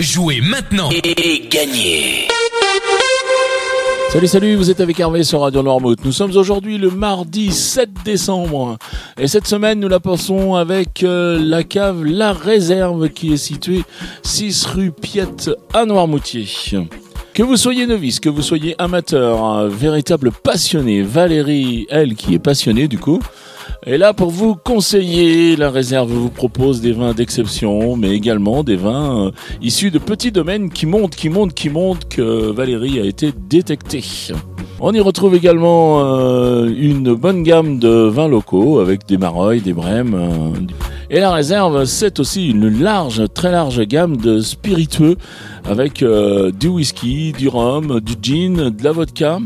Jouez maintenant et gagnez Salut, salut, vous êtes avec Hervé sur Radio Noirmouth. Nous sommes aujourd'hui le mardi 7 décembre. Et cette semaine, nous la passons avec euh, la cave La Réserve qui est située 6 rue Piette à Noirmoutier. Que vous soyez novice, que vous soyez amateur, véritable passionné, Valérie, elle qui est passionnée du coup, et là, pour vous conseiller, la réserve vous propose des vins d'exception, mais également des vins euh, issus de petits domaines qui montent, qui montent, qui montent, que Valérie a été détectée. On y retrouve également euh, une bonne gamme de vins locaux avec des Marolles, des Brèmes. Euh, et la réserve, c'est aussi une large, très large gamme de spiritueux avec du whisky, du rhum, du gin, de la vodka.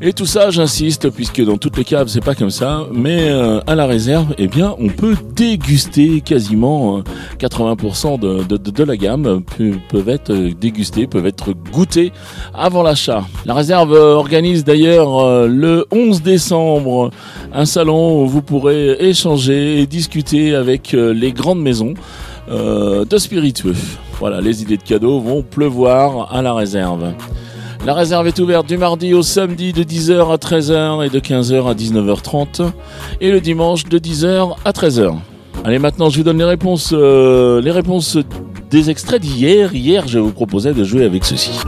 Et tout ça, j'insiste, puisque dans toutes les caves, c'est pas comme ça, mais euh, à la réserve, eh bien, on peut déguster quasiment 80% euh, de, de, la gamme peuvent être dégustés, peuvent être goûtés avant l'achat. La réserve organise d'ailleurs euh, le 11 décembre un salon où vous pourrez échanger et discuter avec les grandes maisons de spiritueux. Voilà, les idées de cadeaux vont pleuvoir à la réserve. La réserve est ouverte du mardi au samedi de 10h à 13h et de 15h à 19h30 et le dimanche de 10h à 13h. Allez, maintenant je vous donne les réponses, euh, les réponses des extraits d'hier. Hier, je vous proposais de jouer avec ceci.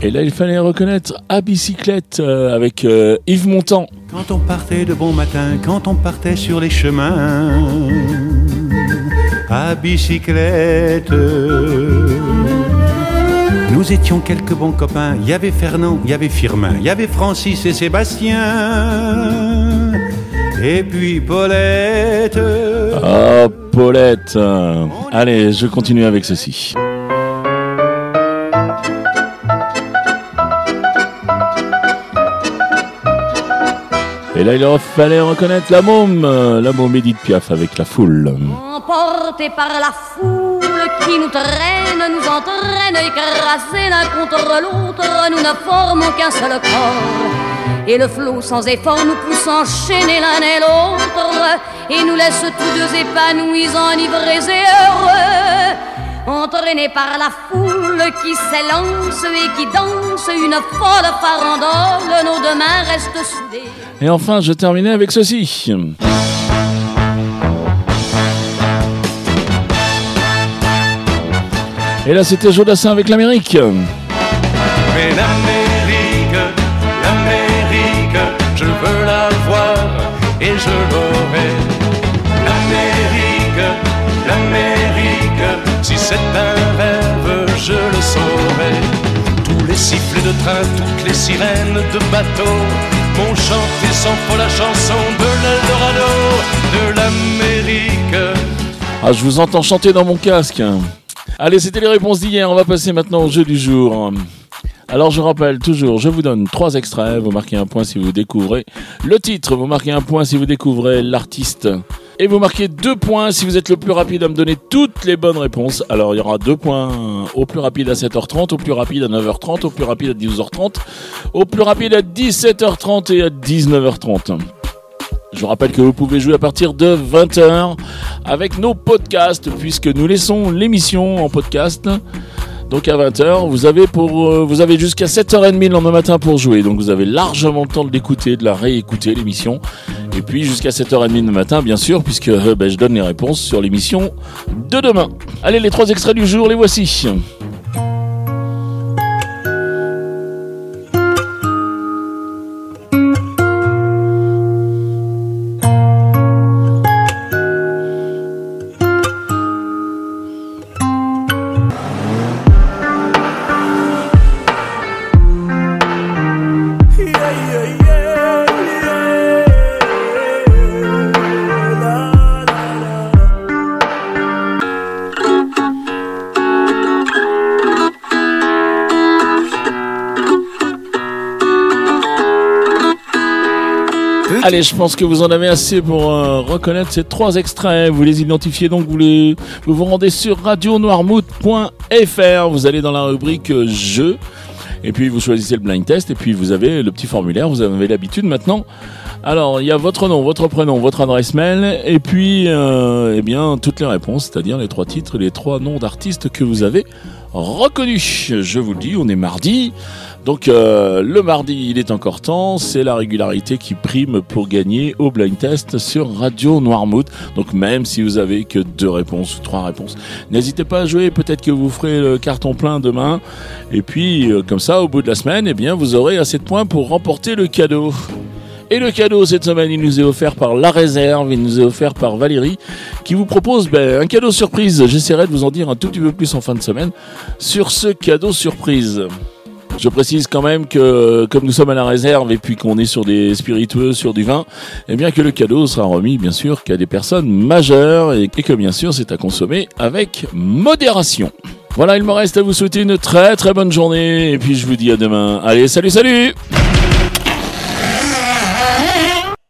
Et là, il fallait reconnaître à bicyclette euh, avec euh, Yves Montand. Quand on partait de bon matin, quand on partait sur les chemins à bicyclette. Nous étions quelques bons copains. Il y avait Fernand, il y avait Firmin, il y avait Francis et Sébastien. Et puis Paulette. Ah, Paulette. Allez, je continue avec ceci. Et là, il fallait reconnaître la môme, la môme Edith Piaf avec la foule emportés par la foule qui nous traîne, nous entraîne, écrasés l'un contre l'autre, nous ne formons qu'un seul corps. Et le flot sans effort nous pousse enchaîner l'un et l'autre, et nous laisse tous deux épanouis, enivrés et heureux. Entraînés par la foule qui s'élance et qui danse une folle farandole, nos deux mains restent soudées. Et enfin, je terminais avec ceci. Et là, c'était Jodassin avec l'Amérique. Mais l'Amérique, l'Amérique, je veux la voir et je l'aurai. L'Amérique, l'Amérique, si c'est un rêve, je le saurai. Tous les sifflets de train, toutes les sirènes de bateau m'ont chanté sans faux la chanson de l'Eldorado, de l'Amérique. Ah, je vous entends chanter dans mon casque. Allez, c'était les réponses d'hier. On va passer maintenant au jeu du jour. Alors je rappelle toujours, je vous donne trois extraits, vous marquez un point si vous découvrez le titre, vous marquez un point si vous découvrez l'artiste, et vous marquez deux points si vous êtes le plus rapide à me donner toutes les bonnes réponses. Alors il y aura deux points au plus rapide à 7h30, au plus rapide à 9h30, au plus rapide à 12h30, au plus rapide à 17h30 et à 19h30. Je vous rappelle que vous pouvez jouer à partir de 20h avec nos podcasts, puisque nous laissons l'émission en podcast. Donc à 20h, vous avez, pour, euh, vous avez jusqu'à 7h30 le lendemain matin pour jouer. Donc vous avez largement le temps de l'écouter, de la réécouter, l'émission. Et puis jusqu'à 7h30 le matin, bien sûr, puisque euh, ben, je donne les réponses sur l'émission de demain. Allez, les trois extraits du jour, les voici. Allez, je pense que vous en avez assez pour euh, reconnaître ces trois extraits. Vous les identifiez donc, vous, les, vous vous rendez sur radionoirmouth.fr. Vous allez dans la rubrique euh, jeux. Et puis vous choisissez le blind test et puis vous avez le petit formulaire. Vous avez l'habitude maintenant Alors, il y a votre nom, votre prénom, votre adresse mail, et puis, euh, eh bien, toutes les réponses, c'est-à-dire les trois titres, les trois noms d'artistes que vous avez reconnus. Je vous le dis, on est mardi. Donc euh, le mardi, il est encore temps, c'est la régularité qui prime pour gagner au blind test sur Radio Noirmouth. Donc même si vous avez que deux réponses ou trois réponses, n'hésitez pas à jouer, peut-être que vous ferez le carton plein demain. Et puis euh, comme ça, au bout de la semaine, eh bien vous aurez assez de points pour remporter le cadeau. Et le cadeau cette semaine, il nous est offert par La Réserve, il nous est offert par Valérie, qui vous propose ben, un cadeau surprise. J'essaierai de vous en dire un tout petit peu plus en fin de semaine sur ce cadeau surprise. Je précise quand même que comme nous sommes à la réserve et puis qu'on est sur des spiritueux, sur du vin, eh bien que le cadeau sera remis bien sûr qu'à des personnes majeures et que bien sûr c'est à consommer avec modération. Voilà, il me reste à vous souhaiter une très très bonne journée et puis je vous dis à demain. Allez, salut salut